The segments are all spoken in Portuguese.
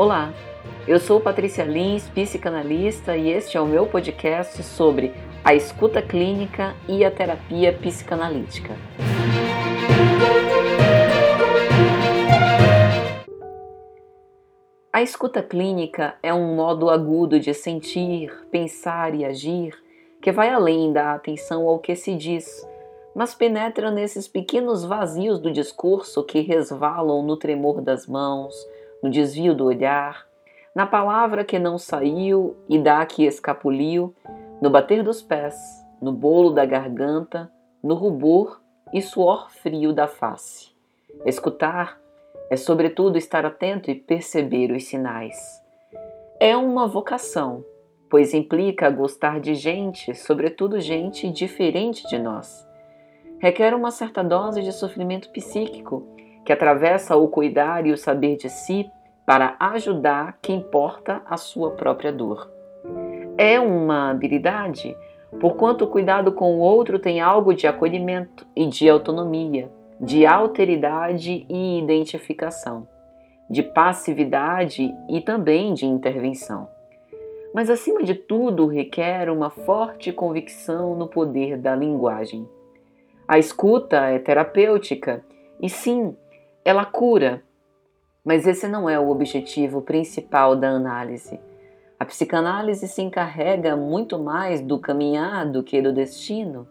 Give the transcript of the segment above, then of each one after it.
Olá, eu sou Patrícia Lins, psicanalista, e este é o meu podcast sobre a escuta clínica e a terapia psicanalítica. A escuta clínica é um modo agudo de sentir, pensar e agir que vai além da atenção ao que se diz, mas penetra nesses pequenos vazios do discurso que resvalam no tremor das mãos, no desvio do olhar, na palavra que não saiu e da que escapuliu, no bater dos pés, no bolo da garganta, no rubor e suor frio da face. Escutar é, sobretudo, estar atento e perceber os sinais. É uma vocação, pois implica gostar de gente, sobretudo gente diferente de nós. Requer uma certa dose de sofrimento psíquico que atravessa o cuidar e o saber de si para ajudar quem porta a sua própria dor. É uma habilidade, porquanto o cuidado com o outro tem algo de acolhimento e de autonomia, de alteridade e identificação, de passividade e também de intervenção. Mas, acima de tudo, requer uma forte convicção no poder da linguagem. A escuta é terapêutica e, sim, ela cura, mas esse não é o objetivo principal da análise. A psicanálise se encarrega muito mais do caminhar do que do destino.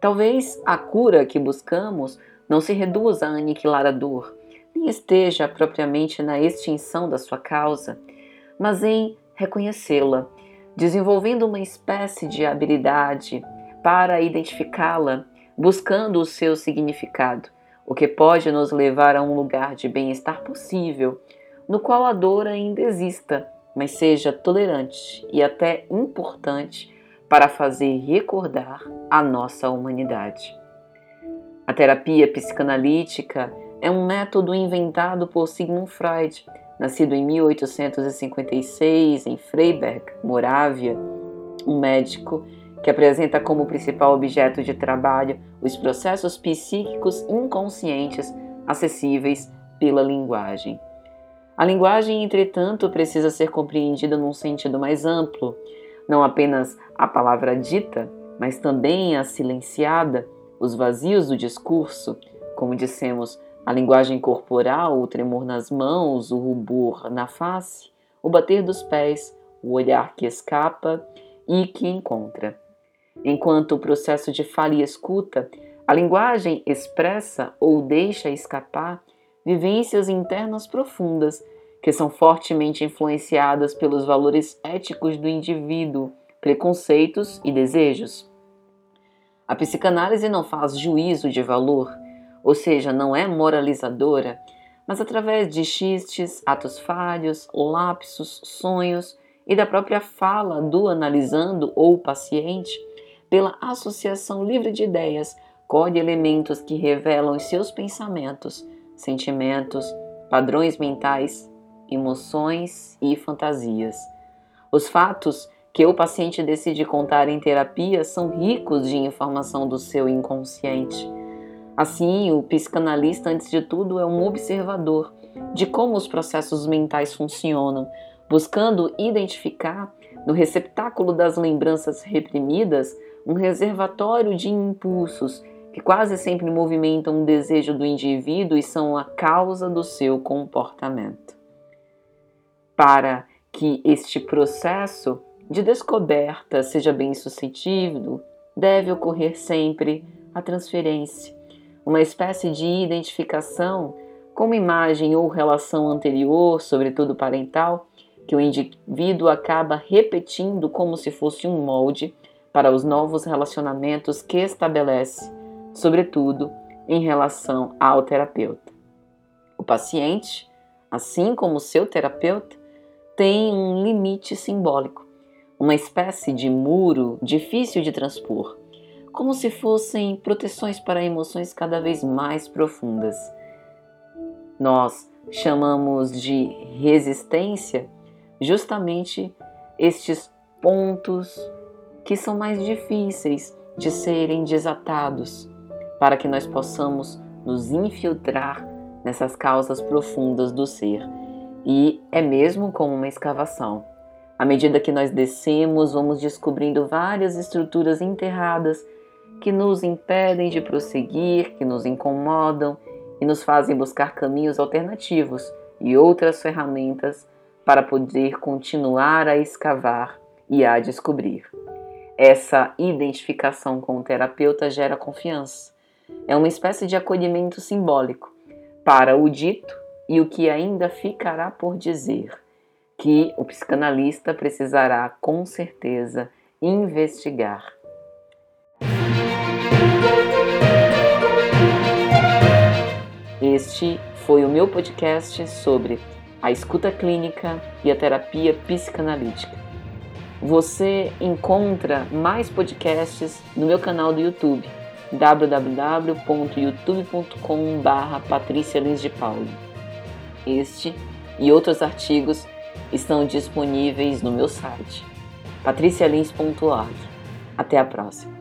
Talvez a cura que buscamos não se reduza a aniquilar a dor, nem esteja propriamente na extinção da sua causa, mas em reconhecê-la, desenvolvendo uma espécie de habilidade para identificá-la, buscando o seu significado o que pode nos levar a um lugar de bem-estar possível, no qual a dor ainda exista, mas seja tolerante e até importante para fazer recordar a nossa humanidade. A terapia psicanalítica é um método inventado por Sigmund Freud, nascido em 1856 em Freiberg, Morávia, um médico que apresenta como principal objeto de trabalho os processos psíquicos inconscientes acessíveis pela linguagem. A linguagem, entretanto, precisa ser compreendida num sentido mais amplo, não apenas a palavra dita, mas também a silenciada, os vazios do discurso, como dissemos, a linguagem corporal, o tremor nas mãos, o rubor na face, o bater dos pés, o olhar que escapa e que encontra. Enquanto o processo de fala e escuta, a linguagem expressa ou deixa escapar vivências internas profundas que são fortemente influenciadas pelos valores éticos do indivíduo, preconceitos e desejos. A psicanálise não faz juízo de valor, ou seja, não é moralizadora, mas através de xistes, atos falhos, lapsos, sonhos e da própria fala do analisando ou paciente, pela associação livre de ideias, colhe elementos que revelam os seus pensamentos, sentimentos, padrões mentais, emoções e fantasias. Os fatos que o paciente decide contar em terapia são ricos de informação do seu inconsciente. Assim, o psicanalista, antes de tudo, é um observador de como os processos mentais funcionam, buscando identificar no receptáculo das lembranças reprimidas um reservatório de impulsos que quase sempre movimentam o desejo do indivíduo e são a causa do seu comportamento. Para que este processo de descoberta seja bem sucedido, deve ocorrer sempre a transferência, uma espécie de identificação com uma imagem ou relação anterior, sobretudo parental, que o indivíduo acaba repetindo como se fosse um molde para os novos relacionamentos que estabelece, sobretudo em relação ao terapeuta. O paciente, assim como seu terapeuta, tem um limite simbólico, uma espécie de muro difícil de transpor, como se fossem proteções para emoções cada vez mais profundas. Nós chamamos de resistência justamente estes pontos que são mais difíceis de serem desatados, para que nós possamos nos infiltrar nessas causas profundas do ser E é mesmo como uma escavação. À medida que nós descemos, vamos descobrindo várias estruturas enterradas que nos impedem de prosseguir, que nos incomodam e nos fazem buscar caminhos alternativos e outras ferramentas para poder continuar a escavar e a descobrir. Essa identificação com o terapeuta gera confiança. É uma espécie de acolhimento simbólico para o dito e o que ainda ficará por dizer que o psicanalista precisará com certeza investigar. Este foi o meu podcast sobre a escuta clínica e a terapia psicanalítica. Você encontra mais podcasts no meu canal do YouTube www.youtube.com.br Patrícia Lins de Paulo. Este e outros artigos estão disponíveis no meu site patricialins.org. Até a próxima!